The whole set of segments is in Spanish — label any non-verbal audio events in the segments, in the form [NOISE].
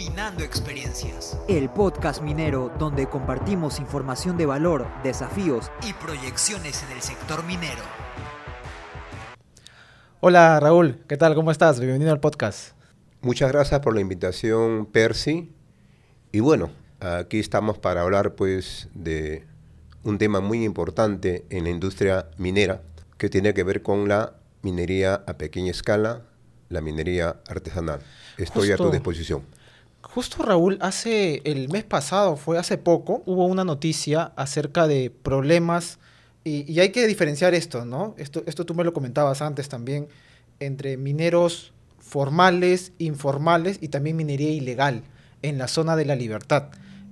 Minando Experiencias. El podcast minero donde compartimos información de valor, desafíos y proyecciones en el sector minero. Hola Raúl, ¿qué tal? ¿Cómo estás? Bienvenido al podcast. Muchas gracias por la invitación, Percy. Y bueno, aquí estamos para hablar pues de un tema muy importante en la industria minera que tiene que ver con la minería a pequeña escala, la minería artesanal. Estoy a tu disposición. Justo Raúl, hace el mes pasado, fue hace poco, hubo una noticia acerca de problemas y, hay que diferenciar esto, ¿no? Esto, esto tú me lo comentabas antes también, entre mineros formales, informales y también minería ilegal en la zona de la libertad.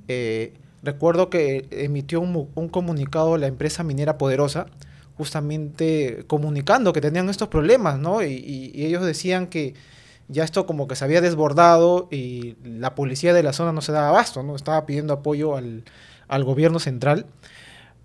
Eh, recuerdo que emitió un, un, comunicado la empresa minera Poderosa, justamente comunicando que tenían estos problemas, ¿no? y ellos decían que ya esto como que se había desbordado y la policía de la zona no se daba abasto, ¿no? Estaba pidiendo apoyo al, gobierno central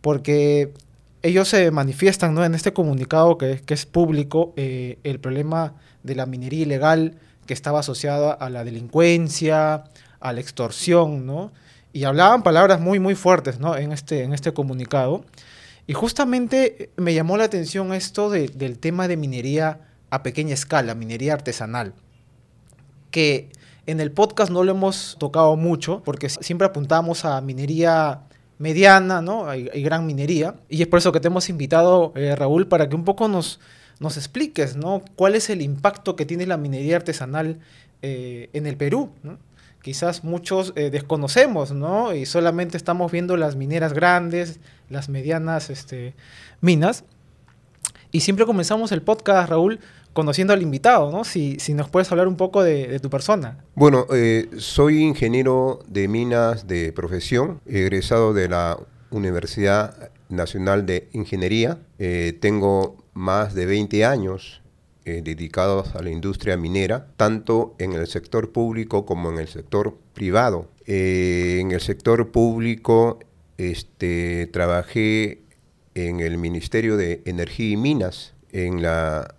porque ellos se manifiestan ¿no? en este comunicado que, que es público eh, el problema de la minería ilegal que estaba asociada a la delincuencia, a la extorsión, ¿no? Y hablaban palabras muy, muy fuertes, ¿no? En este, en este comunicado. Y justamente me llamó la atención esto del tema de minería a pequeña escala, minería artesanal que en el podcast no lo hemos tocado mucho, porque siempre apuntamos a minería mediana, ¿no? Hay, gran minería. Y es por eso que te hemos invitado, eh, Raúl, para que un poco nos, nos expliques, ¿no? ¿Cuál es el impacto que tiene la minería artesanal eh, en el Perú? Quizás muchos eh, desconocemos, ¿no? Y solamente estamos viendo las mineras grandes, las medianas este, minas. Y siempre comenzamos el podcast, Raúl, conociendo al invitado, ¿no? Si, si nos puedes hablar un poco de, tu persona. Bueno, eh, soy ingeniero de minas de profesión, egresado de la Universidad Nacional de Ingeniería. Eh, tengo más de 20 años eh, dedicados a la industria minera, tanto en el sector público como en el sector privado. en el sector público este, trabajé en el Ministerio de Energía y Minas, en la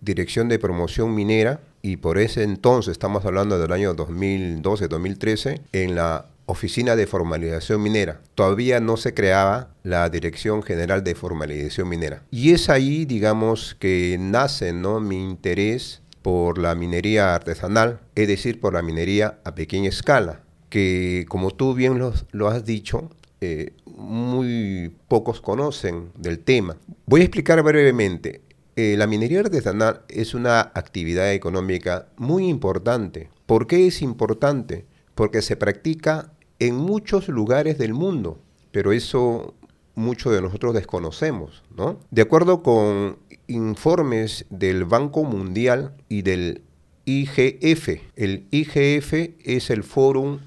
Dirección de Promoción Minera y por ese entonces, estamos hablando del año 2012-2013, en la Oficina de Formalización Minera. Todavía no se creaba la Dirección General de Formalización Minera. Y es ahí, digamos, que nace ¿no? mi interés por la minería artesanal, es decir, por la minería a pequeña escala, que como tú bien lo, has dicho, eh, muy pocos conocen del tema. Voy a explicar brevemente. Eh, la minería artesanal es una actividad económica muy importante. ¿Por qué es importante? Porque se practica en muchos lugares del mundo, pero eso muchos de nosotros desconocemos, ¿no? De acuerdo con informes del Banco Mundial y del IGF, el IGF es el Fórum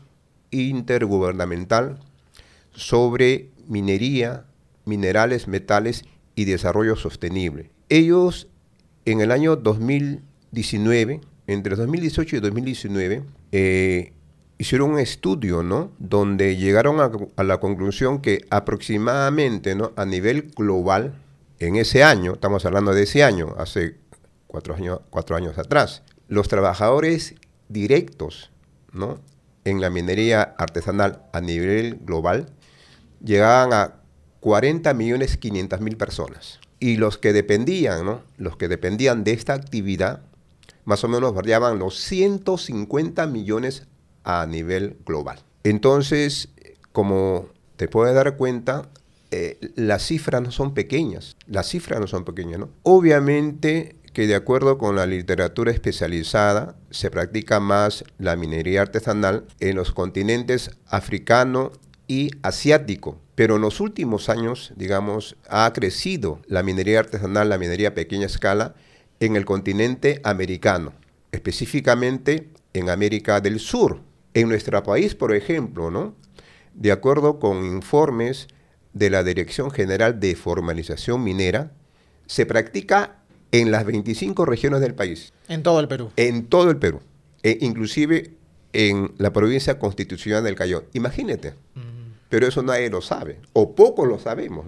Intergubernamental sobre Minería, Minerales, Metales y Desarrollo Sostenible. Ellos en el año 2019, entre 2018 y 2019, eh, hicieron un estudio, ¿no? Donde llegaron a, la conclusión que aproximadamente, ¿no? A nivel global, en ese año, estamos hablando de ese año, hace cuatro años, cuatro años atrás, los trabajadores directos, ¿no? En la minería artesanal a nivel global llegaban a 40 millones 500 mil personas. Y los que dependían, ¿no? Los que dependían de esta actividad, más o menos variaban los 150 millones a nivel global. Entonces, como te puedes dar cuenta, eh, las cifras no son pequeñas. Las cifras no son pequeñas, ¿no? Obviamente que de acuerdo con la literatura especializada, se practica más la minería artesanal en los continentes africano y asiático. Pero en los últimos años, digamos, ha crecido la minería artesanal, la minería a pequeña escala en el continente americano, específicamente en América del Sur. En nuestro país, por ejemplo, ¿no? de acuerdo con informes de la Dirección General de Formalización Minera, se practica en las 25 regiones del país. En todo el Perú. En todo el Perú. E inclusive en la provincia constitucional del Cayó. Imagínate. Pero eso nadie lo sabe, o poco lo sabemos.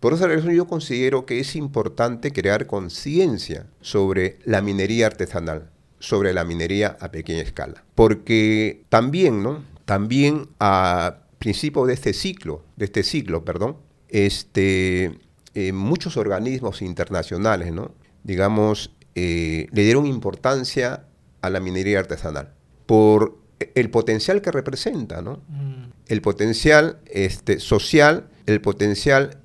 Por esa razón yo considero que es importante crear conciencia sobre la minería artesanal. sobre la minería a pequeña escala. Porque también, ¿no? También a principio de este ciclo, de este ciclo, perdón, este, eh, muchos organismos internacionales, ¿no? digamos, eh, le dieron importancia a la minería artesanal por el potencial que representa, ¿no? Mm. El potencial este, social, el potencial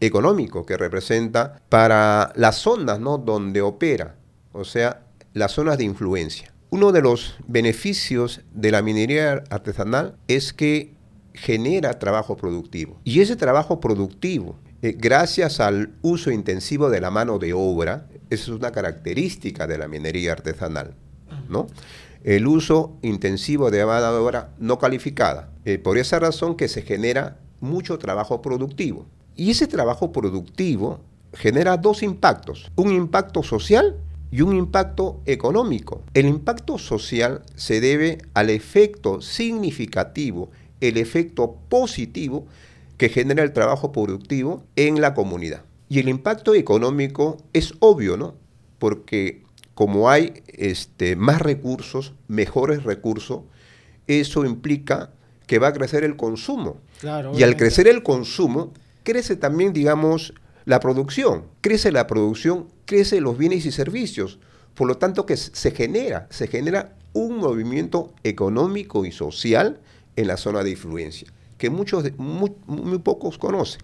económico que representa para las zonas ¿no? donde opera, o sea, las zonas de influencia. Uno de los beneficios de la minería artesanal es que genera trabajo productivo. Y ese trabajo productivo, eh, gracias al uso intensivo de la mano de obra, es una característica de la minería artesanal, ¿no? El uso intensivo de mano obra no calificada. Eh, por esa razón que se genera mucho trabajo productivo. Y ese trabajo productivo genera dos impactos, un impacto social y un impacto económico. El impacto social se debe al efecto significativo el efecto positivo que genera el trabajo productivo en la comunidad. Y el impacto económico es obvio, ¿no? Porque como hay este, más recursos, mejores recursos, eso implica que va a crecer el consumo. y al crecer el consumo, crece también, digamos, la producción. Crece la producción, crece los bienes y servicios. Por lo tanto, que se genera, se genera un movimiento económico y social en la zona de influencia, que muchos, muy, pocos conocen.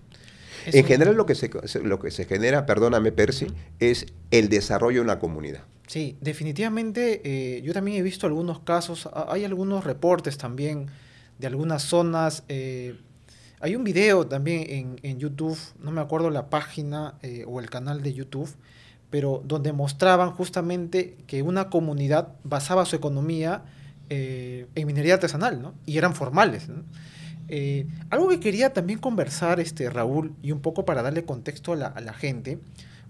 En general lo que, se, lo que se genera, perdóname Percy, es el desarrollo en la comunidad. Sí, definitivamente eh, yo también he visto algunos casos, hay algunos reportes también de algunas zonas. Eh, hay un video también en, YouTube, no me acuerdo la página eh, o el canal de YouTube, pero donde mostraban justamente que una comunidad basaba su economía eh, en minería artesanal, ¿no? Y eran formales, eh, algo que quería también conversar, este, Raúl, y un poco para darle contexto a la, gente,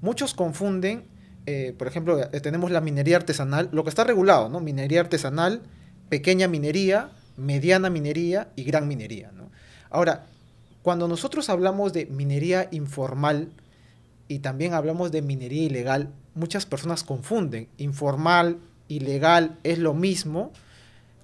muchos confunden, eh, por ejemplo, tenemos la minería artesanal, lo que está regulado, ¿no? Minería artesanal, pequeña minería, mediana minería y gran minería. Ahora, cuando nosotros hablamos de minería informal y también hablamos de minería ilegal, muchas personas confunden. Informal, ilegal es lo mismo,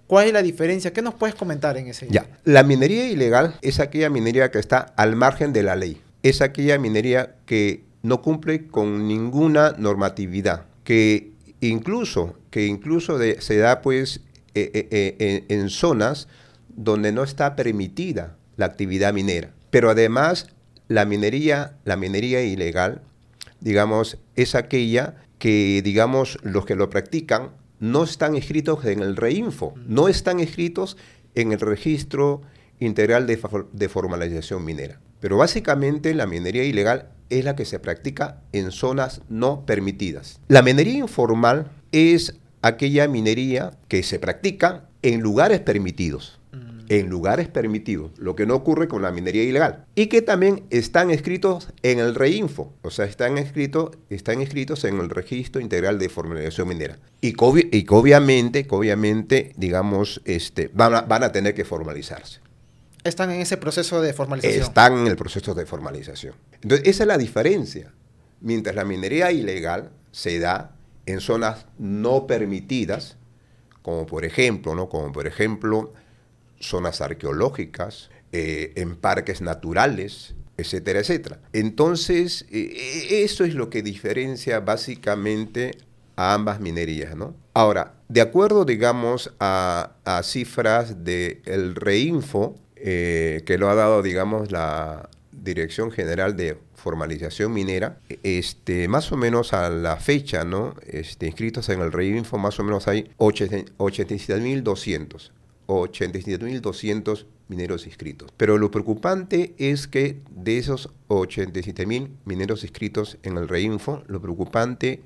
¿Cuál es la diferencia? ¿Qué nos puedes comentar en ese? Ya, la minería ilegal es aquella minería que está al margen de la ley. Es aquella minería que no cumple con ninguna normatividad, que incluso, que incluso se da pues eh, eh, eh, en, zonas donde no está permitida la actividad minera. Pero además la minería, la minería ilegal, digamos, es aquella que, digamos, los que lo practican no están escritos en el REINFO, no están escritos en el registro integral de, formalización minera. Pero básicamente la minería ilegal es la que se practica en zonas no permitidas. La minería informal es aquella minería que se practica en lugares permitidos en lugares permitidos, lo que no ocurre con la minería ilegal, y que también están escritos en el REINFO, o sea, están escritos, están escritos en el Registro Integral de Formalización Minera, y que, y obviamente, obviamente, digamos, este, van, a, van a tener que formalizarse. Están en ese proceso de formalización. Están en el proceso de formalización. Entonces, esa es la diferencia. Mientras la minería ilegal se da en zonas no permitidas, como por ejemplo, ¿no? Como por ejemplo zonas arqueológicas, eh, en parques naturales, etcétera, etcétera. Entonces, eh, eh, eso es lo que diferencia básicamente a ambas minerías, ¿no? Ahora, de acuerdo, digamos, a, cifras del el Reinfo, que lo ha dado, digamos, la Dirección General de Formalización Minera, este, más o menos a la fecha, ¿no? Este, inscritos en el Reinfo, más o menos hay 87.200. 87.200 mineros inscritos. Pero lo preocupante es que de esos 87.000 mineros inscritos en el Reinfo, lo preocupante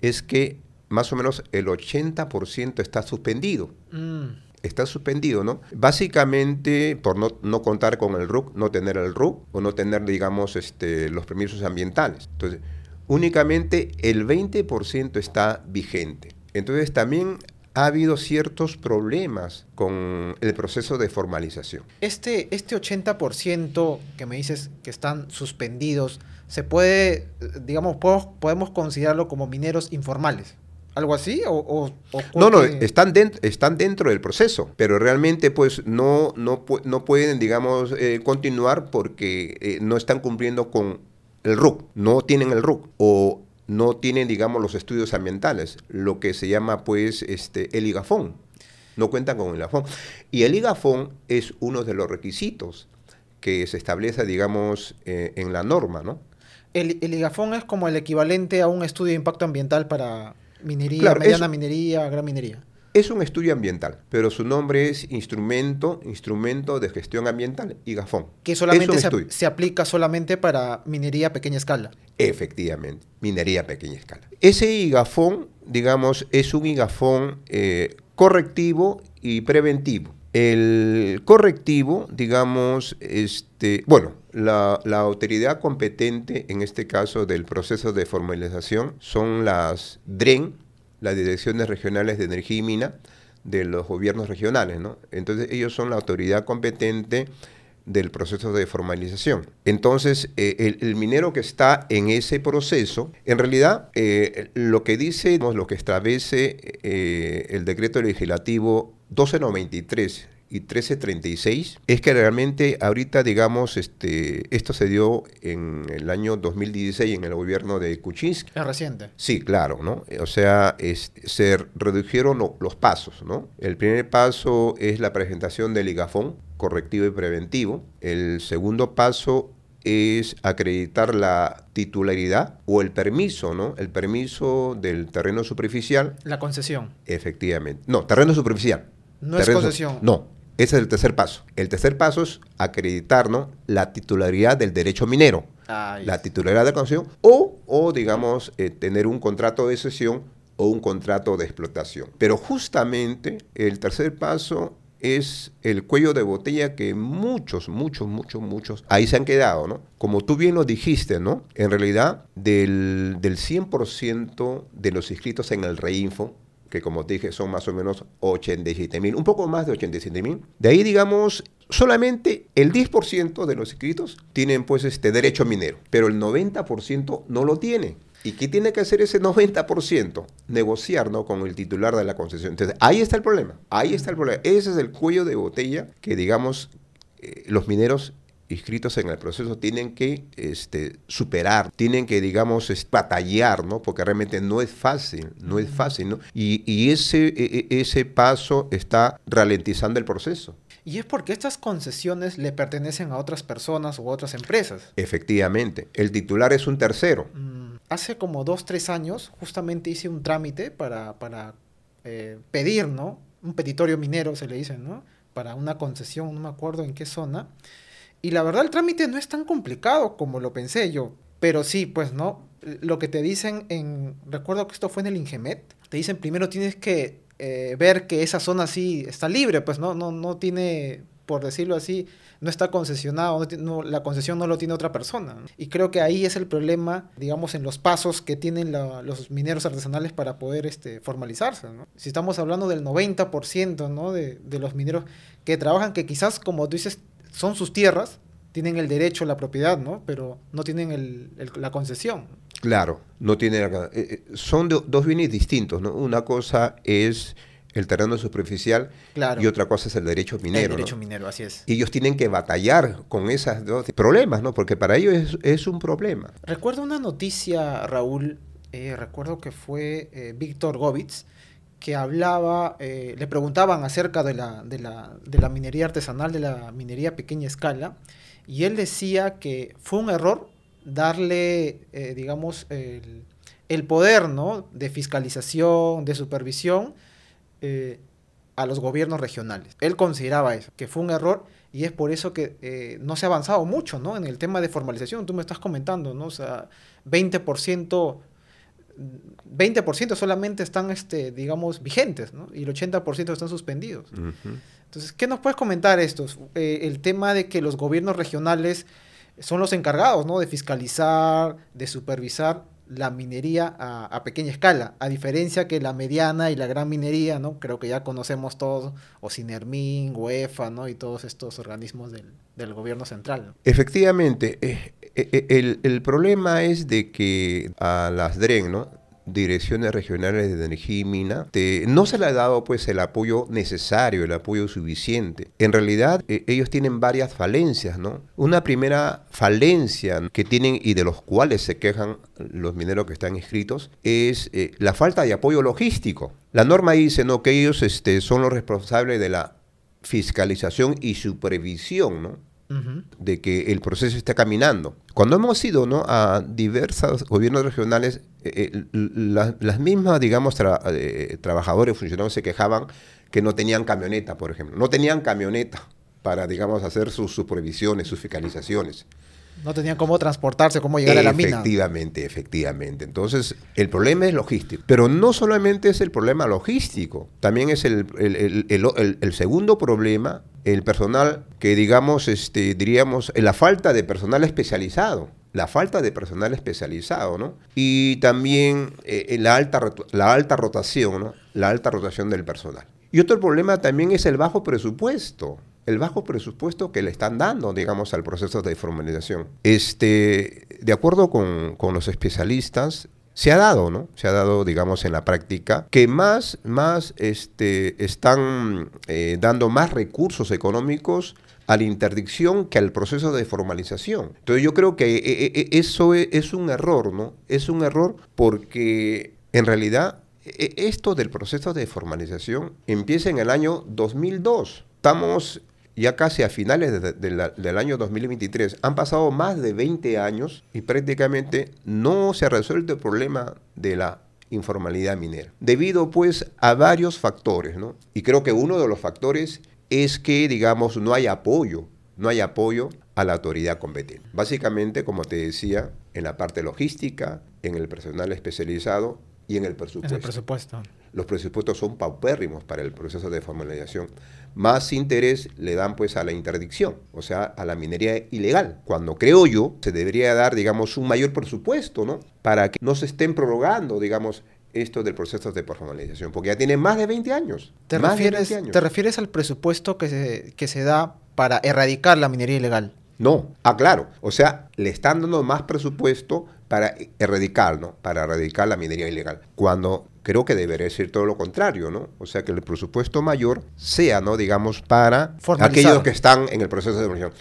es que más o menos el 80% está suspendido. Mm. Está suspendido, ¿no? Básicamente por no, no, contar con el RUC, no tener el RUC o no tener, digamos, este, los permisos ambientales. Entonces, únicamente el 20% está vigente. Entonces también ha habido ciertos problemas con el proceso de formalización. Este, este 80% que me dices que están suspendidos, se puede, digamos, podemos considerarlo como mineros informales. ¿Algo así? ¿O, o- o No, no, están dentro, están dentro del proceso, pero realmente pues no, no, no pueden, digamos, eh, continuar porque eh, no están cumpliendo con el RUC, no tienen el RUC o no tienen, digamos, los estudios ambientales, lo que se llama pues este, el IGAFON, no cuentan con el IGAFON. Y el IGAFON es uno de los requisitos que se establece, digamos, eh, en la norma, ¿no? El, el IGAFON es como el equivalente a un estudio de impacto ambiental para minería, Claro, mediana es- minería, gran minería. Es un estudio ambiental, pero su nombre es instrumento, instrumento de gestión ambiental, IGAFON. Que Es solamente se, estudio. se aplica solamente para minería a pequeña escala. Efectivamente, minería a pequeña escala. Ese IGAFON, digamos, es un IGAFON eh, correctivo y preventivo. El correctivo, digamos, este, bueno, la, la autoridad competente en este caso del proceso de formalización son las DREN, las Direcciones Regionales de Energía y Mina, de los gobiernos regionales, ¿no? Entonces ellos son la autoridad competente del proceso de formalización. Entonces, eh, el, minero que está en ese proceso, en realidad, eh, lo que dice, lo que establece eh, el decreto legislativo 1293 y 1336 es que realmente ahorita, digamos, este, esto se dio en el año 2016 en el gobierno de Kuczynski. Es reciente. Sí, claro, ¿no? O sea, es- se redujeron lo- los pasos, ¿no? El primer paso es la presentación del IGAFON, correctivo y preventivo. El segundo paso es acreditar la titularidad o el permiso, ¿no? El permiso del terreno superficial, La concesión. efectivamente. No, terreno superficial. No es concesión. No, ese es el tercer paso. El tercer paso es acreditar, ¿no? La titularidad del derecho minero la titularidad de la concesión o, o digamos, eh, tener un contrato de cesión o un contrato de explotación. Pero justamente el tercer paso es el cuello de botella que muchos, muchos, muchos, muchos ahí se han quedado, ¿no? Como tú bien lo dijiste, ¿no? En realidad, del, del 100% de los inscritos en el Reinfo, que como dije son más o menos 87 mil, un poco más de 87 mil. De ahí, digamos, solamente el 10% de los inscritos tienen pues este derecho minero, pero el 90% no lo tiene. ¿Y qué tiene que hacer ese 90%? Negociar ¿no? con el titular de la concesión. Entonces, ahí está el problema. Ahí está el problema. Ese es el cuello de botella que, digamos, eh, los mineros inscritos en el proceso tienen que este, superar, tienen que, digamos, batallar, ¿no? Porque realmente no es fácil, no es fácil, ¿no? Y, y ese, e- e- ese paso está ralentizando el proceso. Y es porque estas concesiones le pertenecen a otras personas u otras empresas. Efectivamente, el titular es un tercero. Mm, Hace como dos, tres años, justamente hice un trámite para, para eh, pedir, ¿no? Un petitorio minero, se le dice, ¿no? Para una concesión, no me acuerdo en qué zona. Y la verdad, el trámite no es tan complicado como lo pensé yo. Pero sí, pues, ¿no? Lo que te dicen en... Recuerdo que esto fue en el Ingemet. Te dicen primero tienes que eh, ver que esa zona sí está libre, pues, ¿no? No, no tiene, por decirlo así, no está concesionado, no no- la concesión no lo tiene otra persona. Y creo que ahí es el problema, digamos, en los pasos que tienen los mineros artesanales para poder este, formalizarse. Si estamos hablando del 90% ¿no? de, de los mineros que trabajan, que quizás, como tú dices, son sus tierras, tienen el derecho, la propiedad, ¿no? pero no tienen el- el- la concesión. Claro, no tiene... eh, eh, son do- dos bienes distintos, ¿no? Una cosa es el terreno superficial Claro. y otra cosa es el derecho minero. el derecho ¿no? minero, así es. Y ellos tienen que batallar con esos dos problemas, ¿no? Porque para ellos es, es un problema. Recuerdo una noticia, Raúl, eh, recuerdo que fue eh, Víctor Govitz, que hablaba, eh, le preguntaban acerca de la, de, la, de la minería artesanal, de la minería pequeña escala, y él decía que fue un error darle, eh, digamos, el, el poder ¿no? de fiscalización, de supervisión eh, a los gobiernos regionales. Él consideraba eso, que fue un error y es por eso que no se ha avanzado mucho ¿no? en el tema de formalización. Tú me estás comentando, ¿no? O sea, 20%, 20 solamente están, este, digamos, vigentes, ¿no? Y el 80% están suspendidos. Entonces, ¿qué nos puedes comentar esto? Eh, el tema de que los gobiernos regionales son los encargados, ¿no? De fiscalizar, de supervisar la minería a, a pequeña escala, a diferencia que la mediana y la gran minería, ¿no? Creo que ya conocemos todos, o Sinermin, UEFA, ¿no? Y todos estos organismos del, del gobierno central. ¿no? Efectivamente, eh, el, el problema es de que a las DREN, ¿no? direcciones regionales de energía y mina, no se le ha dado pues el apoyo necesario, el apoyo suficiente. En realidad eh, ellos tienen varias falencias, ¿no? Una primera falencia que tienen y de los cuales se quejan los mineros que están inscritos es eh, la falta de apoyo logístico. La norma dice ¿no? que ellos este, son los responsables de la fiscalización y supervisión, ¿no? De que el proceso esté caminando. Cuando hemos ido ¿no? a diversos gobiernos regionales, eh, eh, las mismas, digamos, eh, trabajadores, funcionarios se quejaban que no tenían camioneta, por ejemplo. No tenían camioneta para, digamos, hacer sus supervisiones, sus fiscalizaciones. No tenían cómo transportarse, cómo llegar a la mina. Efectivamente, efectivamente. Entonces, el problema es logístico. Pero no solamente es el problema logístico, también es el, el, segundo problema, el personal que, digamos, este, diríamos, la falta de personal especializado la falta de personal especializado, ¿no? Y también eh, la, alta, la alta rotación, ¿no? La alta rotación del personal. Y otro problema también es el bajo presupuesto el bajo presupuesto que le están dando, digamos, al proceso de formalización. Este, de acuerdo con, los especialistas, se ha dado, ¿no? Se ha dado, digamos, en la práctica que más, más este, están eh, dando más recursos económicos a la interdicción que al proceso de formalización. Entonces yo creo que eh, eh, eso es, es un error, ¿no? Es un error porque en realidad esto del proceso de formalización empieza en el año 2002. Estamos ya casi a finales del año 2023, han pasado más de 20 años y prácticamente no se ha resuelto el problema de la informalidad minera, debido pues a varios factores, ¿no? Y creo que uno de los factores es que, digamos, no hay apoyo, no hay apoyo a la autoridad competente. Básicamente, como te decía, en la parte logística, en el personal especializado y en el presupuesto. En el presupuesto. Los presupuestos son paupérrimos para el proceso de formalización. Más interés le dan pues a la interdicción, o sea, a la minería ilegal. Cuando creo yo, se debería dar, digamos, un mayor presupuesto, ¿no? Para que no se estén prorrogando, digamos, esto del proceso de formalización, porque ya tiene más de 20 años. ¿Te, refieres, ¿te refieres al presupuesto que se, que se da para erradicar la minería ilegal? No, ah, claro. O sea, le están dando más presupuesto para erradicar, ¿no? Para erradicar la minería ilegal. Cuando creo que debería ser todo lo contrario, ¿no? O sea, que el presupuesto mayor sea, ¿no? Digamos, para aquellos que están en el proceso de demolición.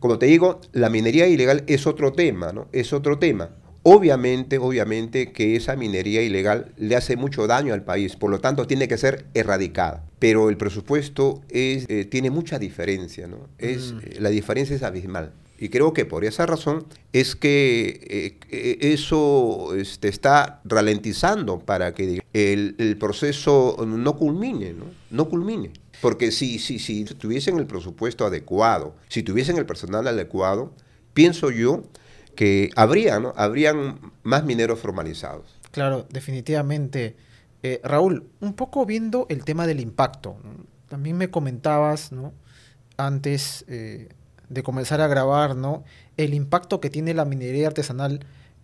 Como te digo, la minería ilegal es otro tema, ¿no? Es otro tema. Obviamente, obviamente que esa minería ilegal le hace mucho daño al país, por lo tanto tiene que ser erradicada. Pero el presupuesto es, eh, tiene mucha diferencia, ¿no? Es, mm. La diferencia es abismal. Y creo que por esa razón es que eh, eso este, está ralentizando para que el, proceso no culmine, ¿no? No culmine. Porque si, si, si tuviesen el presupuesto adecuado, si tuviesen el personal adecuado, pienso yo que habría, ¿no? Habrían más mineros formalizados. Claro, definitivamente. Eh, Raúl, un poco viendo el tema del impacto. También me comentabas, ¿no? Antes eh, de comenzar a grabar, ¿no? El impacto que tiene la minería artesanal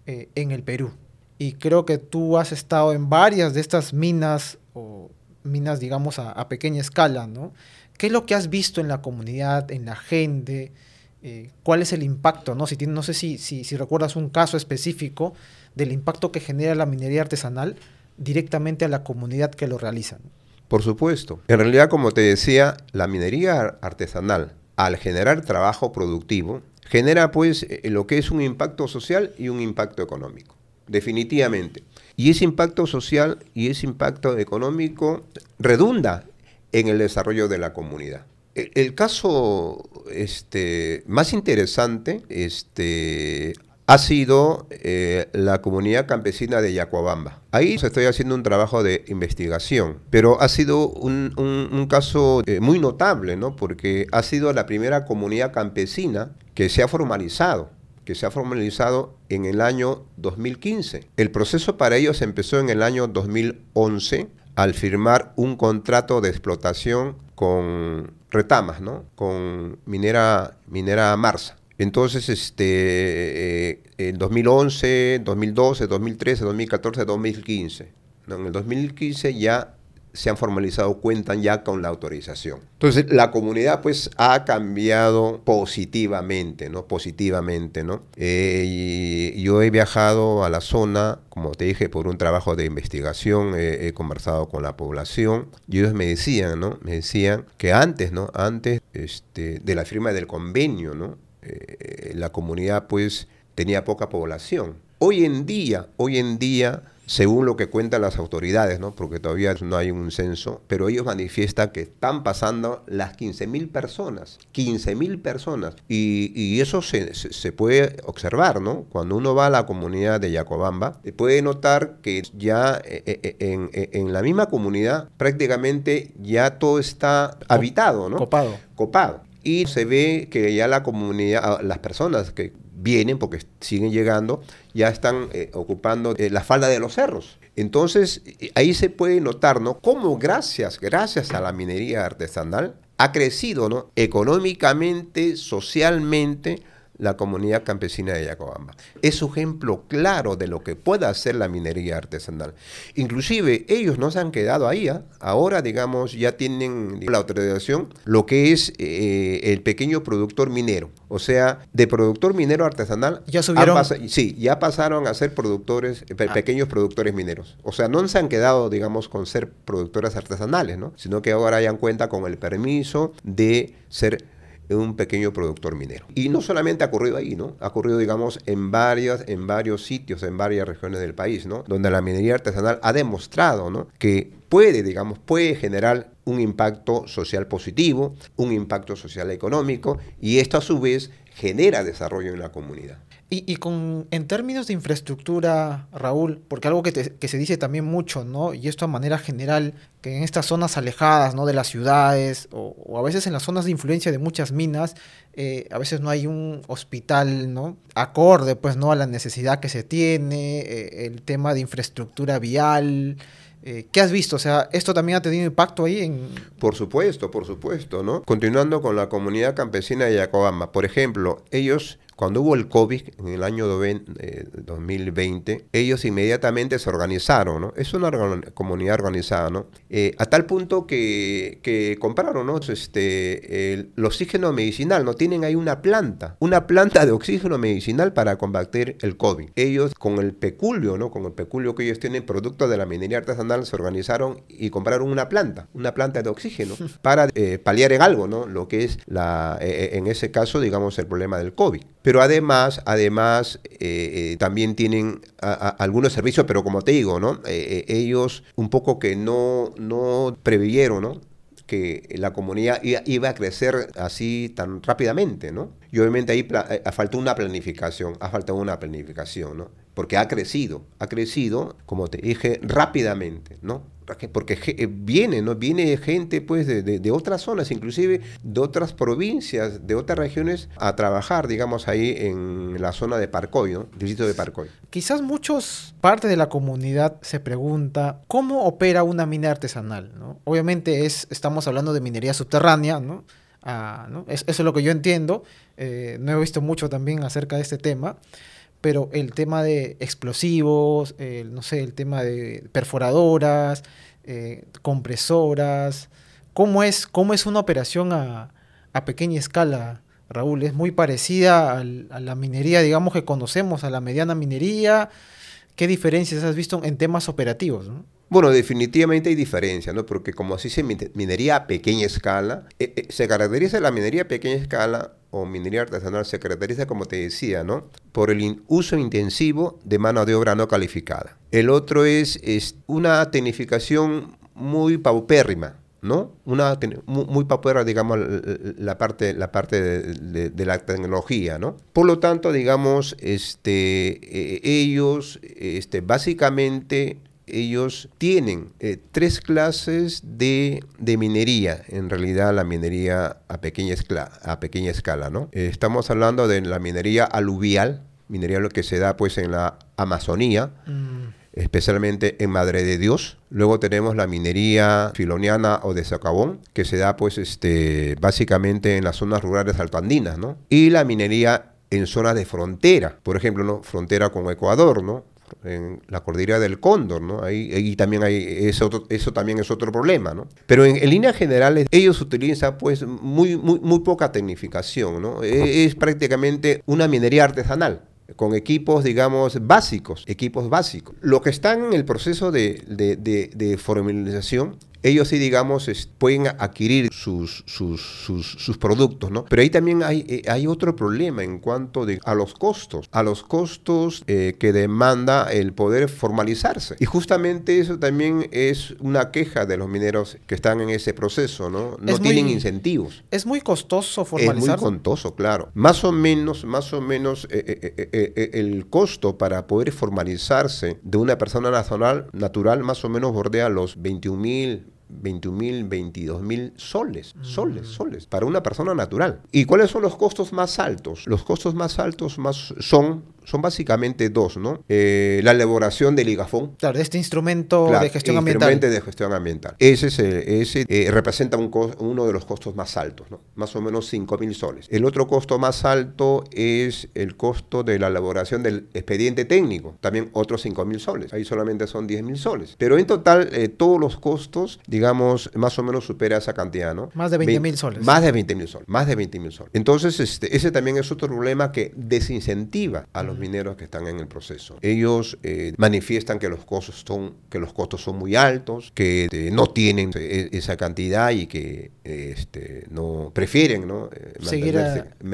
eh, en el Perú. Y creo que tú has estado en varias de estas minas, o minas, digamos, a, pequeña escala, ¿no? ¿Qué es lo que has visto en la comunidad, en la gente? Eh, ¿Cuál es el impacto? No, si no sé si, si recuerdas un caso específico del impacto que genera la minería artesanal directamente a la comunidad que lo realiza. Por supuesto. En realidad, como te decía, la minería artesanal al generar trabajo productivo, genera pues eh, lo que es un impacto social y un impacto económico, definitivamente. Y ese impacto social y ese impacto económico redunda en el desarrollo de la comunidad. E, el, caso este, más interesante este, ha sido eh, la comunidad campesina de Yacuabamba. Ahí estoy haciendo un trabajo de investigación, pero ha sido un, caso eh, muy notable, ¿no? Porque ha sido la primera comunidad campesina que se ha formalizado que se ha formalizado en el año 2015. El proceso para ellos empezó en el año 2011 al firmar un contrato de explotación con Retamas, ¿no? Con Minera, Minera Marsa. Entonces, este, eh, en 2011, 2012, 2013, 2014, 2015. En el 2015 ya se han formalizado cuentan ya con la autorización. Entonces, la comunidad pues ha cambiado positivamente, ¿no? Positivamente, ¿no? Eh, y yo he viajado a la zona, como te dije, por un trabajo de investigación, he conversado con la población y ellos me decían, ¿no? Me decían que antes, ¿no? Antes este, de la firma del convenio, ¿no? Eh, la comunidad pues tenía poca población. Hoy en día, hoy en día según lo que cuentan las autoridades, ¿no? porque todavía no hay un censo, pero ellos manifiestan que están pasando las 15.000 personas, 15.000 personas, y, eso se, se, puede observar, ¿no? Cuando uno va a la comunidad de Yacobamba, puede notar que ya eh, eh, en, en la misma comunidad prácticamente ya todo está habitado, ¿no? Copado. Copado. Y se ve que ya la comunidad, ah, las personas que vienen, porque siguen llegando, ya están eh, ocupando eh, la falda de los cerros. Entonces, eh, ahí se puede notar, ¿no? Cómo gracias, gracias a la minería artesanal, ha crecido, ¿no? Económicamente, socialmente, la comunidad campesina de Yacobamba. Es un ejemplo claro de lo que puede hacer la minería artesanal. Inclusive ellos no se han quedado ahí. ¿ah? Ahora, digamos, ya tienen la autorización lo que es eh, el pequeño productor minero. O sea, de productor minero artesanal. Ya subieron. Sí, ya pasaron a ser productores, ah. pequeños productores mineros. O sea, no se han quedado, digamos, con ser productores artesanales, ¿no? Sino que ahora ya cuenta con el permiso de ser un pequeño productor minero. Y no solamente ha ocurrido ahí, ¿no? Ha ocurrido, digamos, en, varias, en varios sitios, en varias regiones del país, ¿no? Donde la minería artesanal ha demostrado, ¿no? Que puede, digamos, puede generar un impacto social positivo, un impacto social económico, y esto a su vez genera desarrollo en la comunidad. Y, con, en términos de infraestructura, Raúl, porque algo que, se dice también mucho, ¿no? Y esto a manera general, que en estas zonas alejadas, ¿no? De las ciudades, o, a veces en las zonas de influencia de muchas minas, eh, a veces no hay un hospital, ¿no? Acorde, pues, ¿no? A la necesidad que se tiene, eh, el tema de infraestructura vial, eh, ¿Qué has visto? O sea, ¿esto también ha tenido impacto ahí en...? Por supuesto, por supuesto, ¿no? Continuando con la comunidad campesina de Yacobamba, por ejemplo, ellos cuando hubo el COVID en el año 2020, eh, ellos inmediatamente se organizaron, ¿no? Es una comunidad organizada, ¿no? Eh, a tal punto que, que compraron, ¿no? Este, el, oxígeno medicinal, ¿no? Tienen ahí una planta, una planta de oxígeno medicinal para combatir el COVID. Ellos, con el peculio, ¿no? Con el peculio que ellos tienen, producto de la minería artesanal, se organizaron y compraron una planta, una planta de oxígeno, [LAUGHS] para eh, paliar en algo, ¿no? Lo que es, la, en ese caso, digamos, el problema del COVID. Pero además, además eh, eh, también tienen algunos servicios, pero como te digo, ¿no? Eh, ellos un poco que no, no previeron, ¿no? que la comunidad iba a crecer así tan rápidamente, ¿no? Y obviamente ahí faltó una planificación, ha faltado una planificación, ¿no? Porque ha crecido, ha crecido, como te dije, rápidamente, ¿no? porque eh, viene, ¿no? Viene gente pues de, otras zonas, inclusive de otras provincias, de otras regiones, a trabajar, digamos, ahí en la zona de Parcoy, ¿no? Distrito de Parcoy. Quizás muchos, parte de la comunidad se pregunta, ¿cómo opera una mina artesanal? ¿no? Obviamente es, estamos hablando de minería subterránea, ¿no? Ah, eso es lo que yo entiendo. Eh, no he visto mucho también acerca de este tema pero el tema de explosivos, no sé, el tema de perforadoras, eh, compresoras, ¿cómo es, cómo es una operación a, pequeña escala, Raúl? ¿Es muy parecida a la minería, digamos, que conocemos, a la mediana minería? ¿Qué diferencias has visto en temas operativos? Bueno, definitivamente hay diferencia, ¿no? Porque como así se minería a pequeña escala, eh, eh, se caracteriza la minería a pequeña escala o minería artesanal, se caracteriza, como te decía, ¿no? Por el uso intensivo de mano de obra no calificada. El otro es, es una tecnificación muy paupérrima, ¿no? Una muy, paupérrima, digamos, la parte, la parte de, la tecnología, ¿no? Por lo tanto, digamos, este, eh, ellos, este, básicamente ellos tienen eh, tres clases de, minería, en realidad la minería a pequeña, escala, a pequeña escala, ¿no? Eh, estamos hablando de la minería aluvial, minería lo que se da pues en la Amazonía, mm. especialmente en Madre de Dios. Luego tenemos la minería filoniana o de socavón, que se da pues este, básicamente en las zonas rurales altoandinas, ¿no? Y la minería en zonas de frontera, por ejemplo, ¿no? frontera con Ecuador, ¿no? En la cordillera del Cóndor, ¿no? Ahí, ahí también hay, eso, eso también es otro problema, ¿no? Pero en, en líneas generales, ellos utilizan pues muy, muy, muy poca tecnificación, ¿no? E, es, prácticamente una minería artesanal con equipos, digamos, básicos, equipos básicos. Lo que están en el proceso de, de, de, de formalización ellos sí, digamos, pueden adquirir sus, sus, sus, productos, ¿no? Pero ahí también hay, eh, hay otro problema en cuanto de, a los costos, a los costos eh, que demanda el poder formalizarse. Y justamente eso también es una queja de los mineros que están en ese proceso, ¿no? No tienen incentivos. Es muy costoso formalizarse. Es muy costoso, claro. Más o menos, más o menos eh, el costo para poder formalizarse de una persona nacional, natural más o menos bordea los 21 mil 21 mil, 22 mil soles, soles, mm. soles, para una persona natural. ¿Y cuáles son los costos más altos? Los costos más altos más son son básicamente dos, ¿no? Eh, la elaboración del IGAFON. Claro, de este instrumento de gestión ambiental. Instrumento de gestión ambiental. Ese, es ese eh, representa un uno de los costos más altos, ¿no? Más o menos 5 mil soles. El otro costo más alto es el costo de la elaboración del expediente técnico, también otros 5 mil soles. Ahí solamente son 10 mil soles. Pero en total, eh, todos los costos, digamos, más o menos supera esa cantidad, ¿no? Más de 20 mil soles. Más de 20 mil soles. Más de 20 mil soles. Entonces, este, ese también es otro problema que desincentiva a los mineros que están en el proceso. Ellos eh, manifiestan que los costos son que los costos son muy altos, que eh, no tienen eh, esa cantidad y que este, no prefieren no seguir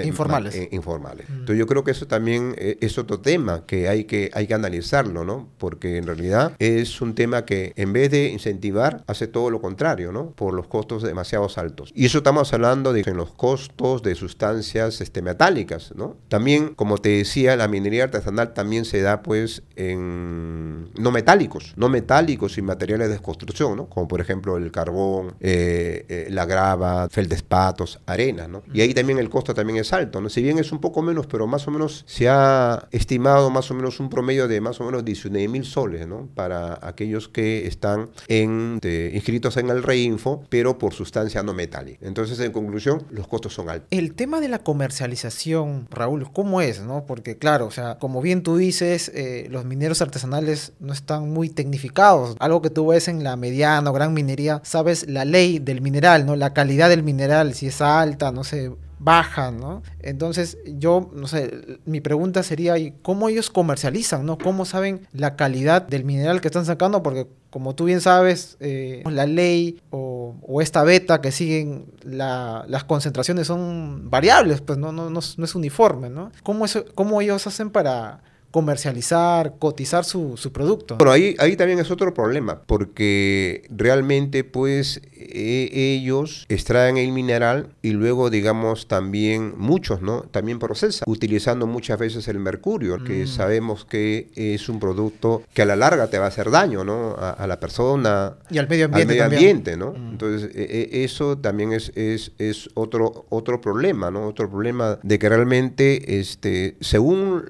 informales. informales. Mm. Entonces yo creo que eso también es otro tema que hay que hay que analizarlo, ¿no? Porque en realidad es un tema que en vez de incentivar hace todo lo contrario, ¿no? Por los costos demasiado altos. Y eso estamos hablando de en los costos de sustancias este, metálicas, ¿no? También, como te decía, la minería artesanal también se da pues en no metálicos, no metálicos y materiales de construcción, ¿no? Como por ejemplo el carbón, eh, eh, la grava, feldespatos, arena, ¿no? Y ahí también el costo también es alto, ¿no? Si bien es un poco menos, pero más o menos se ha estimado más o menos un promedio de más o menos 19 mil soles, ¿no? Para aquellos que están en, inscritos en el Reinfo, pero por sustancia no metálica. Entonces, en conclusión, los costos son altos. El tema de la comercialización, Raúl, ¿cómo es, no? Porque claro, sea, como bien tú dices, eh, los mineros artesanales no están muy tecnificados. Algo que tú ves en la mediana o gran minería, sabes la ley del mineral, ¿no? La calidad del mineral, si es alta, no sé, baja, ¿no? Entonces, yo, no sé, mi pregunta sería, ¿cómo ellos comercializan, ¿no? ¿Cómo saben la calidad del mineral que están sacando? Porque, como tú bien sabes, eh, la ley o, esta beta que siguen, las concentraciones son variables, pues no, no, no, es uniforme, ¿no? ¿Cómo, eso, ¿Cómo ellos hacen para comercializar, cotizar su, su, producto. Bueno, ahí, ahí también es otro problema, porque realmente pues e, ellos extraen el mineral y luego digamos también muchos, ¿no? También procesan, utilizando muchas veces el mercurio, que mm. sabemos que es un producto que a la larga te va a hacer daño, ¿no? A, la persona. Y al medio ambiente. Al medio ambiente, ¿no? Mm. Entonces, e, e, eso también es, es, es, otro, otro problema, ¿no? Otro problema de que realmente, este, según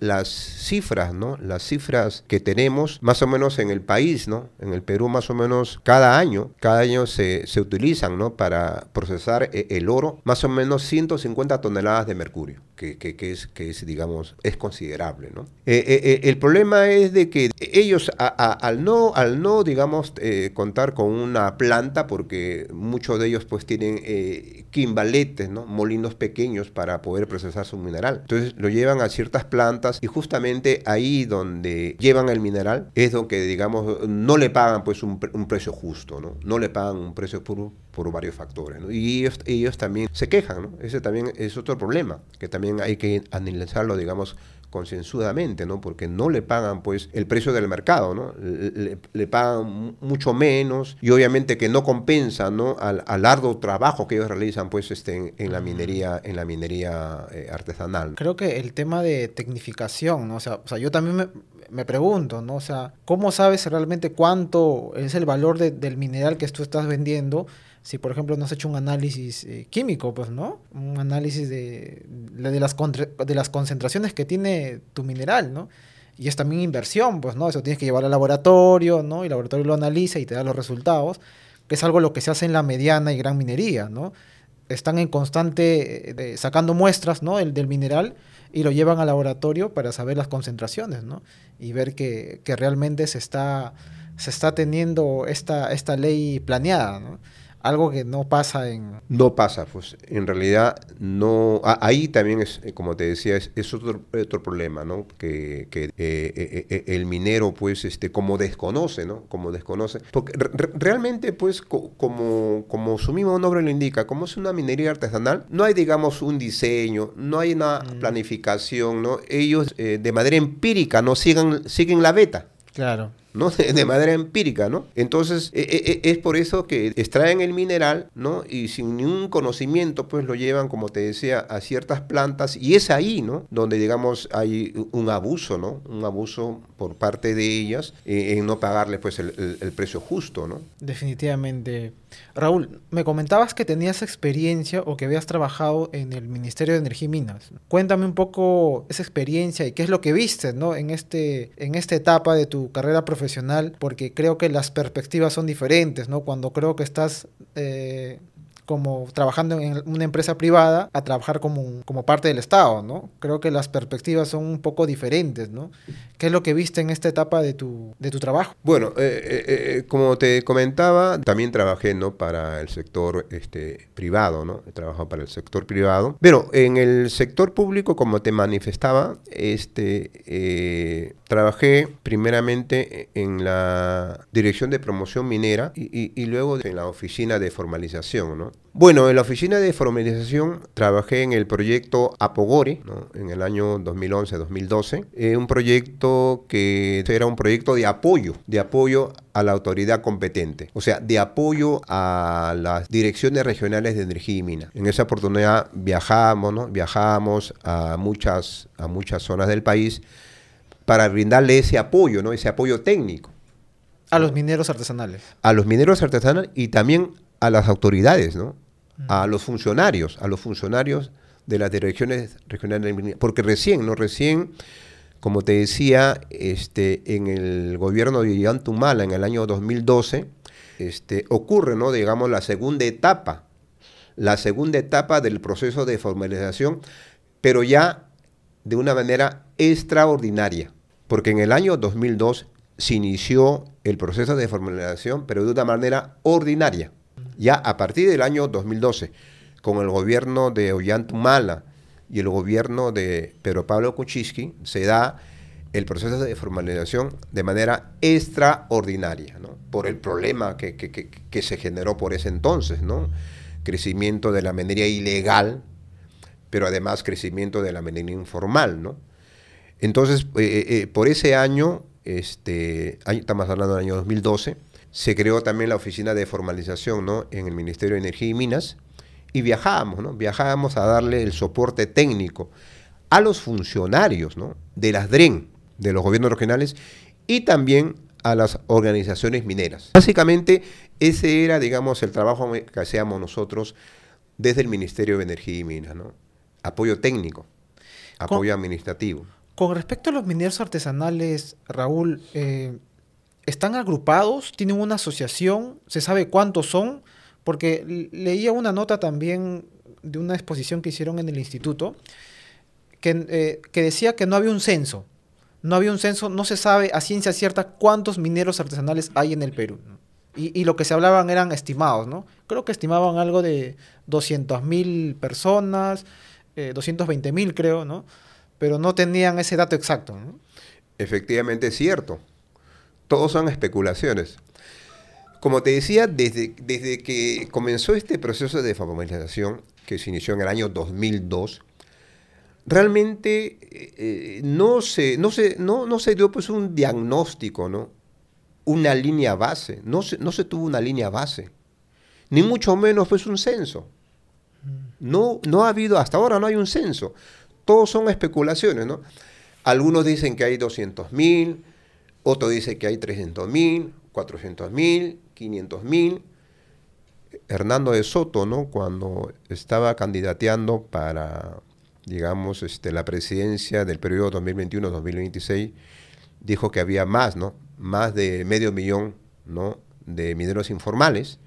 las cifras, ¿no? Las cifras que tenemos más o menos en el país, ¿no? En el Perú más o menos cada año, cada año se, se utilizan, ¿no? Para procesar eh, el oro, más o menos 150 toneladas de mercurio, que, que, que es, que es, digamos, es considerable, ¿no? Eh, eh, el problema es de que ellos al no, al no, digamos, contar con una planta, porque muchos de ellos pues tienen quimbaletes, ¿no? Molinos pequeños para poder procesar su mineral. Entonces lo llevan a ciertas plantas y justamente ahí donde llevan el mineral es donde, digamos, no le pagan pues un, precio justo, ¿no? No le pagan un precio por, por varios factores, ¿no? Y ellos, ellos también se quejan, ¿no? Ese también es otro problema, que también hay que analizarlo, digamos, concienzudamente, ¿no? Porque no le pagan, pues, el precio del mercado, ¿no? Le, pagan mucho menos y obviamente que no compensa, ¿no? Al, al arduo trabajo que ellos realizan, pues, este, en, la minería, en la minería eh, artesanal. Creo que el tema de tecnificación, ¿no? O sea, o sea yo también me, me pregunto, ¿no? O sea, ¿cómo sabes realmente cuánto es el valor del mineral que tú estás vendiendo? si por ejemplo no has hecho un análisis eh, químico, pues, ¿no? Un análisis de, de, las de las concentraciones que tiene tu mineral, ¿no? Y es también inversión, pues, ¿no? Eso tienes que llevar al laboratorio, ¿no? Y el laboratorio lo analiza y te da los resultados, que es algo lo que se hace en la mediana y gran minería, ¿no? Están en constante eh, sacando muestras, ¿no? El, del mineral y lo llevan al laboratorio para saber las concentraciones, ¿no? Y ver que, que realmente se está, se está teniendo esta, esta ley planeada, ¿no? Algo que no pasa en... No pasa, pues en realidad no... ahí también es, eh, como te decía, es, otro, otro, problema, ¿no? Que, que eh, eh, el minero, pues, este, como desconoce, ¿no? Como desconoce. Porque realmente, pues, como, como su mismo nombre lo indica, como es una minería artesanal, no hay, digamos, un diseño, no hay una mm. planificación, ¿no? Ellos de manera empírica no siguen, siguen la beta. Claro. ¿No? [LAUGHS] De manera empírica, ¿no? Entonces, e, e, e, es por eso que extraen el mineral, ¿no? Y sin ningún conocimiento, pues lo llevan, como te decía, a ciertas plantas y es ahí, ¿no? Donde, digamos, hay un abuso, ¿no? Un abuso por parte de ellas eh, en no pagarle, pues, el, precio justo, ¿no? Definitivamente. Raúl, me comentabas que tenías experiencia o que habías trabajado en el Ministerio de Energía y Minas. Cuéntame un poco esa experiencia y qué es lo que viste, ¿no? En, este, en esta etapa de tu carrera profesional porque creo que las perspectivas son diferentes, ¿no? Cuando creo que estás eh, como trabajando en una empresa privada a trabajar como, como parte del Estado, ¿no? Creo que las perspectivas son un poco diferentes, ¿no? ¿Qué es lo que viste en esta etapa de tu, de tu trabajo? Bueno, eh, eh, como te comentaba, también trabajé, ¿no? Para el sector este, privado, ¿no? He trabajado para el sector privado. Pero en el sector público, como te manifestaba, este, trabajé primeramente en la dirección de promoción minera y, y luego en la oficina de formalización, ¿no? Bueno, en la oficina de formalización trabajé en el proyecto Apogore en el año 2011-2012. Eh, un proyecto que era un proyecto de apoyo, de apoyo a la autoridad competente, o sea, de apoyo a las direcciones regionales de energía y mina. En esa oportunidad viajamos, ¿no? viajamos a muchas, a muchas zonas del país para brindarle ese apoyo, ¿no? ese apoyo técnico. A los mineros artesanales. A los mineros artesanales y también a las autoridades, ¿no? a los funcionarios, a los funcionarios de las direcciones regionales, porque recién, ¿no? Recién, como te decía, este, en el gobierno de Yantumala en el año 2012, este, ocurre, ¿no? Digamos, la segunda etapa, la segunda etapa del proceso de formalización, pero ya de una manera extraordinaria, porque en el año 2002 se inició el proceso de formalización, pero de una manera ordinaria ya a partir del año 2012, con el gobierno de Ollantumala y el gobierno de Pedro Pablo Kuczynski, se da el proceso de formalización de manera extraordinaria, ¿no? por el problema que, se generó por ese entonces, ¿no? crecimiento de la minería ilegal, pero además crecimiento de la minería informal. ¿no? Entonces, eh, eh, eh, por ese año, este, estamos hablando del año 2012, se creó también la oficina de formalización ¿no? en el Ministerio de Energía y Minas y viajábamos, ¿no? viajábamos a darle el soporte técnico a los funcionarios ¿no? de las DREN, de los gobiernos regionales, y también a las organizaciones mineras. Básicamente, ese era, digamos, el trabajo que hacíamos nosotros desde el Ministerio de Energía y Minas, ¿no? Apoyo técnico, apoyo administrativo. Con respecto a los mineros artesanales, Raúl, eh, están agrupados, tienen una asociación, se sabe cuántos son, porque leía una nota también de una exposición que hicieron en el instituto, que, eh, que decía que no había un censo, no había un censo, no se sabe a ciencia cierta cuántos mineros artesanales hay en el Perú. Y, lo que se hablaban eran estimados, ¿no? Creo que estimaban algo de 200 mil personas, eh, 220 mil creo, ¿no? Pero no tenían ese dato exacto, ¿no? Efectivamente es cierto todos son especulaciones. Como te decía, desde, desde que comenzó este proceso de formalización, que se inició en el año 2002, realmente eh, no, se, no, se, no, no se dio pues un diagnóstico, ¿no? una línea base, no se, no se tuvo una línea base, ni mucho menos pues un censo. No, no ha habido, hasta ahora no hay un censo. Todos son especulaciones, ¿no? Algunos dicen que hay 200 mil, otro dice que hay 300 mil, 400 mil, 500 mil. Hernando de Soto, ¿no? Cuando estaba candidateando para, digamos, este, la presidencia del periodo 2021-2026, dijo que había más, ¿no? Más de medio millón, ¿no? De mineros informales.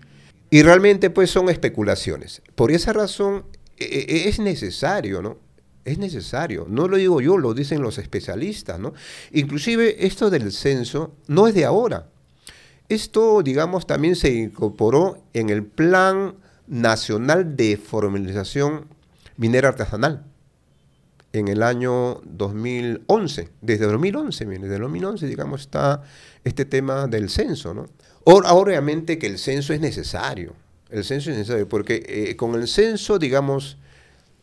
Y realmente, pues, son especulaciones. Por esa razón, e, e, es necesario, ¿no? Es necesario. No lo digo yo, lo dicen los especialistas, ¿no? Inclusive esto del censo no es de ahora. Esto, digamos, también se incorporó en el Plan Nacional de Formalización Minera Artesanal en el año 2011. Desde 2011, desde 2011, digamos, está este tema del censo, ¿no? Ahora, obviamente que el censo es necesario. El censo es necesario porque eh, con el censo, digamos,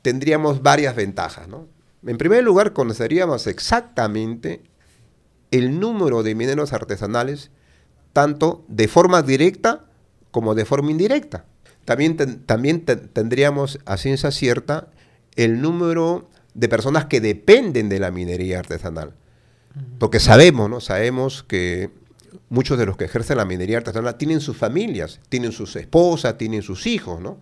tendríamos varias ventajas, ¿no? En primer lugar, conoceríamos exactamente el número de mineros artesanales, tanto de forma directa como de forma indirecta. También, también tendríamos a ciencia cierta el número de personas que dependen de la minería artesanal. Porque sabemos, ¿no? Sabemos que muchos de los que ejercen la minería artesanal tienen sus familias, tienen sus esposas, tienen sus hijos, ¿no?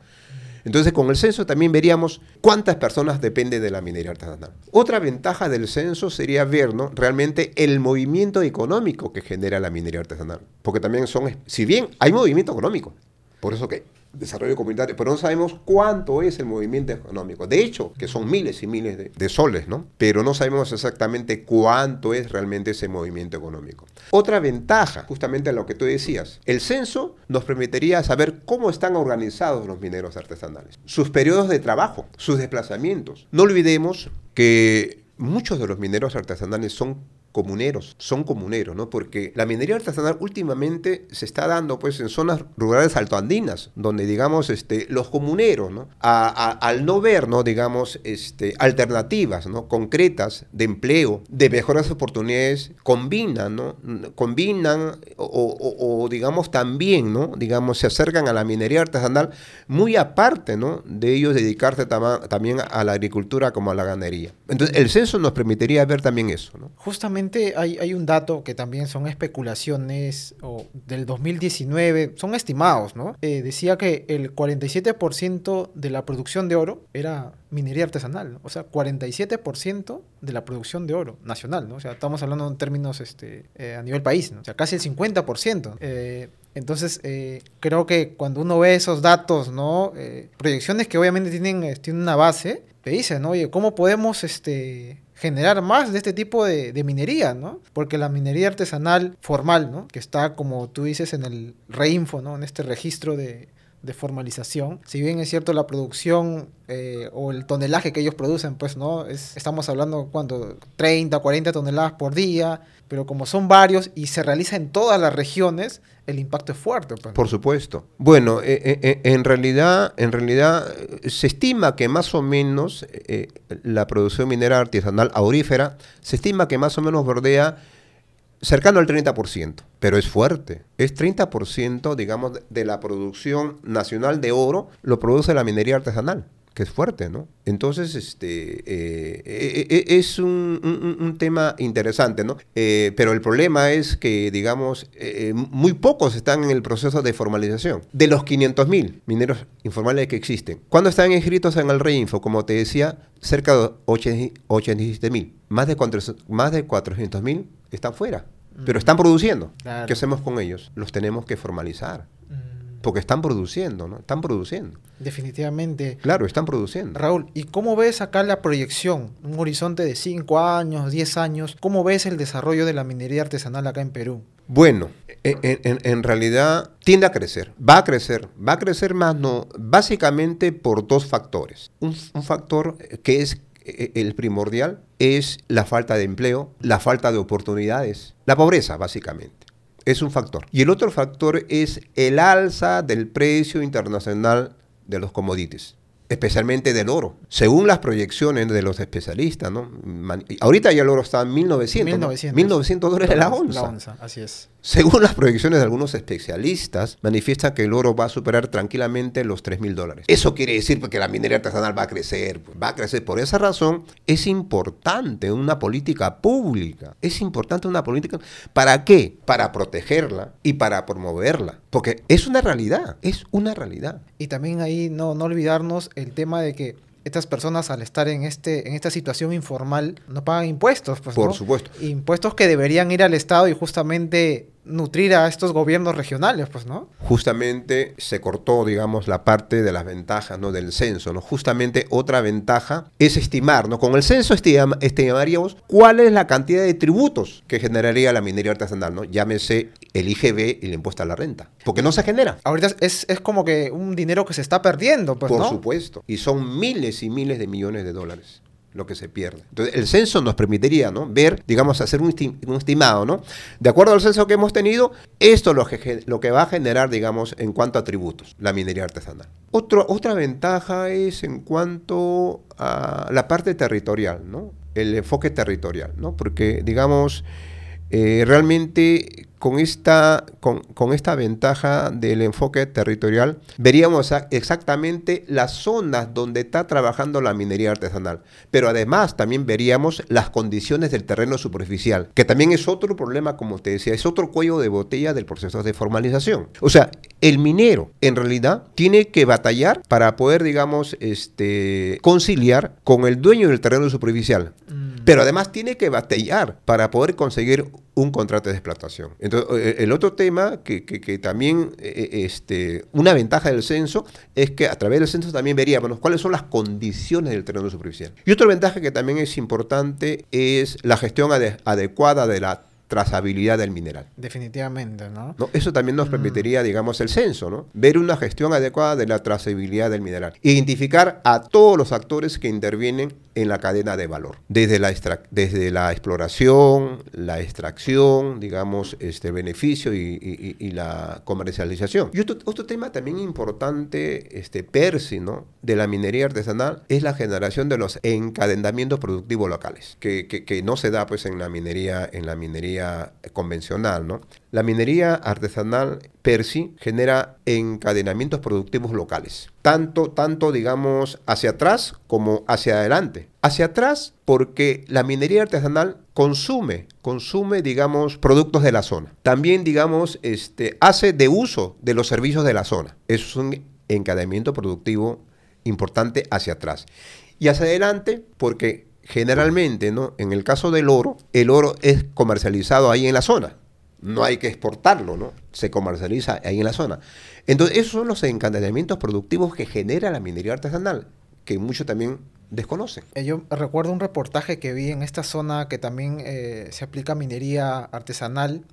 Entonces, con el censo también veríamos cuántas personas dependen de la minería artesanal. Otra ventaja del censo sería ver ¿no? realmente el movimiento económico que genera la minería artesanal. Porque también son, si bien hay movimiento económico, por eso que desarrollo comunitario, pero no sabemos cuánto es el movimiento económico. De hecho, que son miles y miles de, soles, ¿no? Pero no sabemos exactamente cuánto es realmente ese movimiento económico. Otra ventaja, justamente lo que tú decías, el censo nos permitiría saber cómo están organizados los mineros artesanales, sus periodos de trabajo, sus desplazamientos. No olvidemos que muchos de los mineros artesanales son comuneros, son comuneros, ¿no? Porque la minería artesanal últimamente se está dando pues en zonas rurales altoandinas, donde digamos este, los comuneros, ¿no? al no ver, ¿no? digamos, este, alternativas, ¿no? concretas de empleo, de mejores oportunidades, combinan, ¿no? Combinan o, digamos también, ¿no? Digamos, se acercan a la minería artesanal muy aparte, ¿no? De ellos dedicarse también a la agricultura como a la ganadería. Entonces, el censo nos permitiría ver también eso, ¿no? Justamente hay, un dato que también son especulaciones del 2019, son estimados, ¿no? Eh, decía que el 47% de la producción de oro era minería artesanal, o sea, 47% de la producción de oro nacional, ¿no? O sea, estamos hablando en términos este, eh, a nivel país, ¿no? O sea, casi el 50%. Eh, entonces, creo que cuando uno ve esos datos, ¿no? proyecciones que obviamente tienen, tienen una base, te dicen, ¿no? Oye, ¿cómo podemos este, generar más de este tipo de, minería, ¿no? Porque la minería artesanal formal, ¿no? Que está, como tú dices, en el reinfo, ¿no? En este registro de, formalización. Si bien es cierto la producción eh, o el tonelaje que ellos producen, pues no, es, estamos hablando cuánto, 30, 40 toneladas por día, pero como son varios y se realiza en todas las regiones, el impacto es fuerte. Pues, Por supuesto. Bueno, eh, eh, en realidad, en realidad se estima que más o menos la producción minera artesanal aurífera se estima que más o menos bordea cercano al 30%, pero es fuerte. Es 30%, digamos, de la producción nacional de oro lo produce la minería artesanal que es fuerte, ¿no? Entonces, este, eh, eh, eh, es un, tema interesante, ¿no? pero el problema es que, digamos, muy pocos están en el proceso de formalización. De los 500.000 mineros informales que existen, ¿cuándo están inscritos en el Reinfo? Como te decía, cerca de 87.000. Más de, más de 400.000 están fuera, pero están produciendo. ¿Qué hacemos con ellos? Los tenemos que formalizar. Porque están produciendo, ¿no? Están produciendo. Definitivamente. Claro, están produciendo. Raúl, ¿y cómo ves acá la proyección? Un horizonte de 5 años, 10 años. ¿Cómo ves el desarrollo de la minería artesanal acá en Perú? Bueno, en, realidad tiende a crecer, va a crecer, va a crecer más, no, básicamente por dos factores. Un, un factor que es eh, el primordial es la falta de empleo, la falta de oportunidades, la pobreza, básicamente es un factor. Y el otro factor es el alza del precio internacional de los commodities especialmente del oro. Según las proyecciones de los especialistas, ¿no? ahorita ya el oro está en 1900, 1900, 1900 dólares la onza. La onza, así es. Según las proyecciones de algunos especialistas, manifiestan que el oro va a superar tranquilamente los 3 mil dólares. Eso quiere decir que la minería artesanal va a crecer, pues, va a crecer. Por esa razón es importante una política pública. Es importante una política. ¿Para qué? Para protegerla y para promoverla. Porque es una realidad, es una realidad. Y también ahí no, no olvidarnos el tema de que estas personas al estar en este en esta situación informal no pagan impuestos pues, por supuesto impuestos que deberían ir al estado y justamente nutrir a estos gobiernos regionales, pues, ¿no? Justamente se cortó, digamos, la parte de las ventajas, ¿no? Del censo, ¿no? Justamente otra ventaja es estimar, ¿no? Con el censo estima- estimaríamos cuál es la cantidad de tributos que generaría la minería artesanal, ¿no? Llámese el IGB y el impuesto a la renta. Porque no se genera. Ahorita es, es como que un dinero que se está perdiendo, pues, Por ¿no? supuesto. Y son miles y miles de millones de dólares lo que se pierde. Entonces, el censo nos permitiría, ¿no? Ver, digamos, hacer un, esti- un estimado, ¿no? De acuerdo al censo que hemos tenido, esto es lo que, lo que va a generar, digamos, en cuanto a tributos, la minería artesanal. Otro, otra ventaja es en cuanto a la parte territorial, ¿no? El enfoque territorial, ¿no? Porque, digamos, eh, realmente con esta, con, con esta ventaja del enfoque territorial, veríamos exactamente las zonas donde está trabajando la minería artesanal. Pero además también veríamos las condiciones del terreno superficial, que también es otro problema, como te decía, es otro cuello de botella del proceso de formalización. O sea, el minero en realidad tiene que batallar para poder, digamos, este, conciliar con el dueño del terreno superficial. Pero además tiene que batallar para poder conseguir un contrato de explotación. Entonces, eh, el otro tema que, también, eh, este, una ventaja del censo es que a través del censo también veríamos cuáles son las condiciones del terreno superficial. Y otra ventaja que también es importante es la gestión ade- adecuada de la trazabilidad del mineral. Definitivamente, ¿no? ¿no? Eso también nos permitiría, digamos, el censo, ¿no? Ver una gestión adecuada de la trazabilidad del mineral. Identificar a todos los actores que intervienen en la cadena de valor. Desde la, desde la exploración, la extracción, digamos, este beneficio y, y- y- y la comercialización. Y otro, otro tema también importante, este, Percy, ¿no? De la minería artesanal es la generación de los encadenamientos productivos locales, que, que- que no se da pues en la minería, en la minería convencional, ¿no? La minería artesanal per sí genera encadenamientos productivos locales, tanto, tanto digamos hacia atrás como hacia adelante. Hacia atrás porque la minería artesanal consume, consume digamos productos de la zona. También digamos este, hace de uso de los servicios de la zona. Es un encadenamiento productivo importante hacia atrás. Y hacia adelante porque generalmente, ¿no? En el caso del oro, el oro es comercializado ahí en la zona. No hay que exportarlo, ¿no? Se comercializa ahí en la zona. Entonces, esos son los encadenamientos productivos que genera la minería artesanal, que muchos también desconocen. Eh, Yo recuerdo un reportaje que vi en esta zona que también eh, se aplica minería artesanal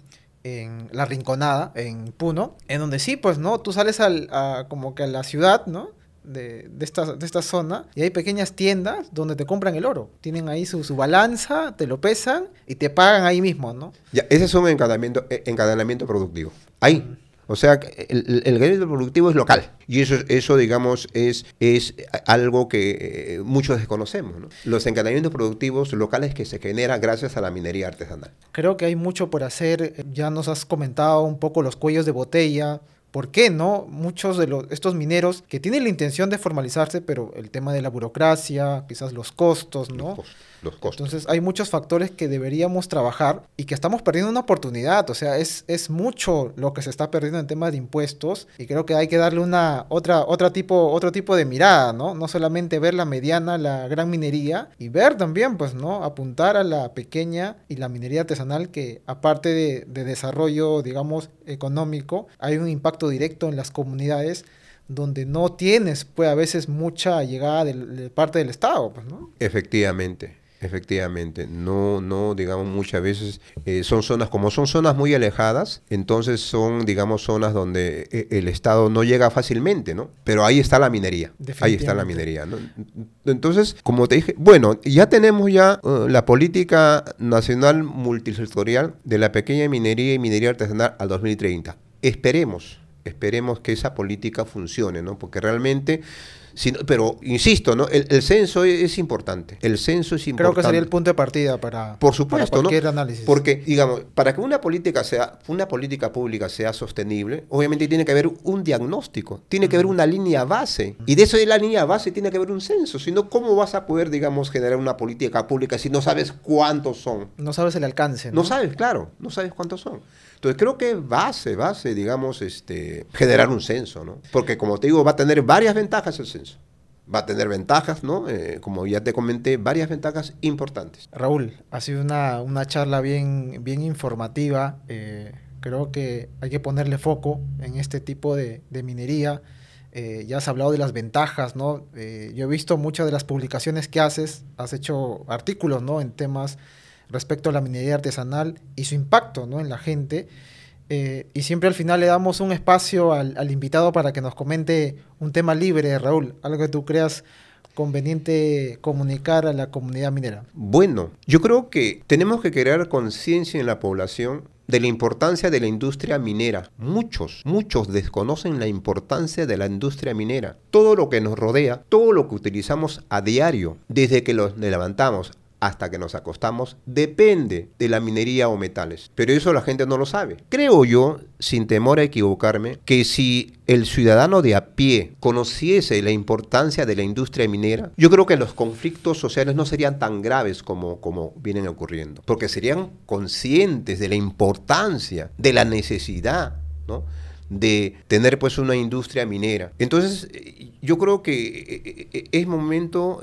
en La Rinconada, en Puno, en donde sí, pues, ¿no? Tú sales al, como que a la ciudad, ¿no? De, de, esta, de esta zona y hay pequeñas tiendas donde te compran el oro. Tienen ahí su, su balanza, te lo pesan y te pagan ahí mismo, ¿no? Ya, ese es un encadenamiento, eh, encadenamiento productivo. Ahí. O sea, el, el productivo es local. Y eso, eso digamos, es, es algo que eh, muchos desconocemos. ¿no? Los encadenamientos productivos locales que se generan gracias a la minería artesanal. Creo que hay mucho por hacer. Ya nos has comentado un poco los cuellos de botella. ¿Por qué no? Muchos de los, estos mineros que tienen la intención de formalizarse, pero el tema de la burocracia, quizás los costos, ¿no? Los, costos, los costos. Entonces hay muchos factores que deberíamos trabajar y que estamos perdiendo una oportunidad. O sea, es, es mucho lo que se está perdiendo en temas de impuestos y creo que hay que darle una otra, otra tipo, otro tipo de mirada, ¿no? No solamente ver la mediana, la gran minería y ver también, pues, ¿no? Apuntar a la pequeña y la minería artesanal que aparte de, de desarrollo, digamos, económico, hay un impacto directo en las comunidades donde no tienes, pues a veces mucha llegada de, de parte del Estado, pues, ¿no? Efectivamente. Efectivamente, no, no, digamos, muchas veces eh, son zonas, como son zonas muy alejadas, entonces son, digamos, zonas donde eh, el Estado no llega fácilmente, ¿no? Pero ahí está la minería, ahí está la minería, ¿no? Entonces, como te dije, bueno, ya tenemos ya uh, la política nacional multisectorial de la pequeña minería y minería artesanal al 2030. Esperemos, esperemos que esa política funcione, ¿no? Porque realmente... Si no, pero insisto, ¿no? El, el, censo es, es, importante. El censo es importante. Creo que sería el punto de partida para, Por supuesto, para cualquier ¿no? análisis. Porque, digamos, para que una política sea, una política pública sea sostenible, obviamente tiene que haber un diagnóstico, tiene que haber una línea base. Y de eso de la línea base tiene que haber un censo. Si no, ¿cómo vas a poder, digamos, generar una política pública si no sabes cuántos son? No sabes el alcance. No, no sabes, claro, no sabes cuántos son. Entonces creo que base, base, digamos, este, generar un censo, ¿no? Porque como te digo, va a tener varias ventajas el censo. Va a tener ventajas, ¿no? Eh, como ya te comenté, varias ventajas importantes. Raúl, ha sido una, una charla bien, bien informativa. Eh, Creo que hay que ponerle foco en este tipo de, minería. Eh, ya has hablado de las ventajas, ¿no? Yo he visto muchas de las publicaciones que haces, has hecho artículos, ¿no? En temas respecto a la minería artesanal y su impacto, ¿no? En la gente. Eh, y siempre al final le damos un espacio al, invitado para que nos comente un tema libre, Raúl, algo que tú creas conveniente comunicar a la comunidad minera. Bueno, yo creo que tenemos que crear conciencia en la población de la importancia de la industria minera. Muchos, muchos desconocen la importancia de la industria minera. Todo lo que nos rodea, todo lo que utilizamos a diario, desde que los levantamos hasta que nos acostamos depende de la minería o metales. Pero eso la gente no lo sabe. Creo yo, sin temor a equivocarme, que si el ciudadano de a pie conociese la importancia de la industria minera, yo creo que los conflictos sociales no serían tan graves como, como vienen ocurriendo. Porque serían conscientes de la importancia, de la necesidad, ¿no? De tener pues una industria minera. Entonces, yo creo que eh, eh, es momento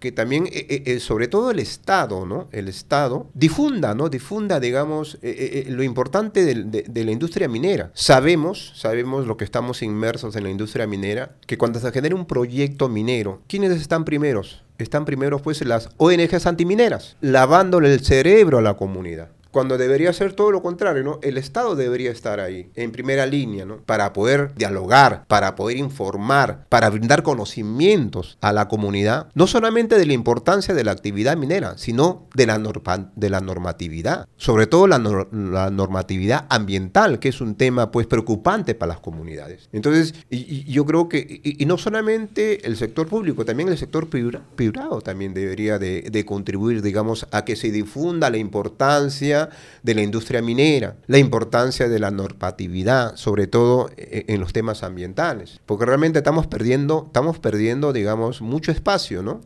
que, también, eh, sobre todo el Estado, ¿no? El Estado difunda, ¿no? Difunda, digamos, lo importante de, la industria minera. Sabemos, sabemos lo que estamos inmersos en la industria minera, que cuando se genera un proyecto minero, ¿quiénes están primeros? Están primeros pues las ONGs antimineras, lavándole el cerebro a la comunidad cuando debería ser todo lo contrario, ¿no? El Estado debería estar ahí, en primera línea, ¿no? Para poder dialogar, para poder informar, para brindar conocimientos a la comunidad, no solamente de la importancia de la actividad minera, sino de la, de la normatividad, sobre todo la, normatividad ambiental, que es un tema, pues, preocupante para las comunidades. Entonces, y, yo creo que, y, no solamente el sector público, también el sector privado también debería de, de contribuir, digamos, a que se difunda la importancia de la industria minera, la importancia de la normatividad, sobre todo eh, en los temas ambientales, porque realmente estamos perdiendo, estamos perdiendo, digamos, mucho espacio, ¿no?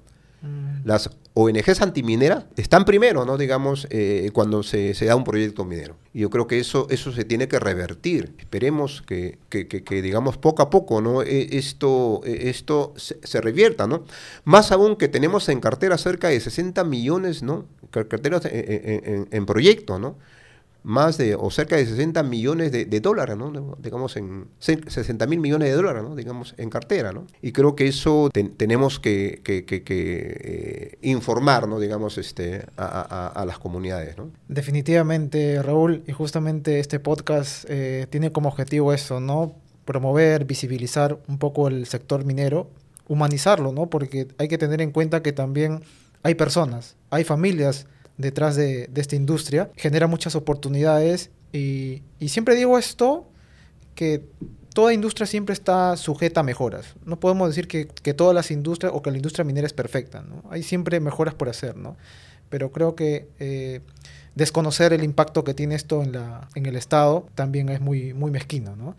Las ONGs antimineras están primero, ¿no? Digamos, eh, cuando se, da un proyecto minero. Y yo creo que eso, eso se tiene que revertir. Esperemos que, digamos, poco a poco, ¿no? E, esto, e, esto se, revierta, ¿no? Más aún que tenemos en cartera cerca de 60 millones, ¿no? Carteras en, en proyecto, ¿no? Más de, o cerca de 60 millones de, dólares, ¿no? digamos, en 60 mil millones de dólares, ¿no? digamos, en cartera. ¿no? Y creo que eso tenemos que, que, que, eh, informar, ¿no? digamos, este, a, a, las comunidades. ¿no? Definitivamente, Raúl, y justamente este podcast eh, tiene como objetivo eso, ¿no? promover, visibilizar un poco el sector minero, humanizarlo, ¿no? porque hay que tener en cuenta que también hay personas, hay familias, detrás de, esta industria, genera muchas oportunidades y, siempre digo esto, que toda industria siempre está sujeta a mejoras. No podemos decir que, todas las industrias o que la industria minera es perfecta. ¿no? Hay siempre mejoras por hacer, ¿no? Pero creo que eh, desconocer el impacto que tiene esto en el Estado también es muy, muy mezquino, ¿no?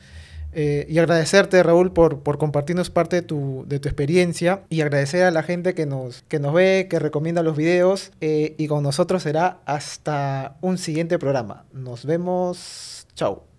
Eh, y agradecerte, Raúl, por, por compartirnos parte de tu, de tu, experiencia y agradecer a la gente que nos, que nos ve, que recomienda los videos. Eh, y con nosotros será hasta un siguiente programa. Nos vemos. Chao.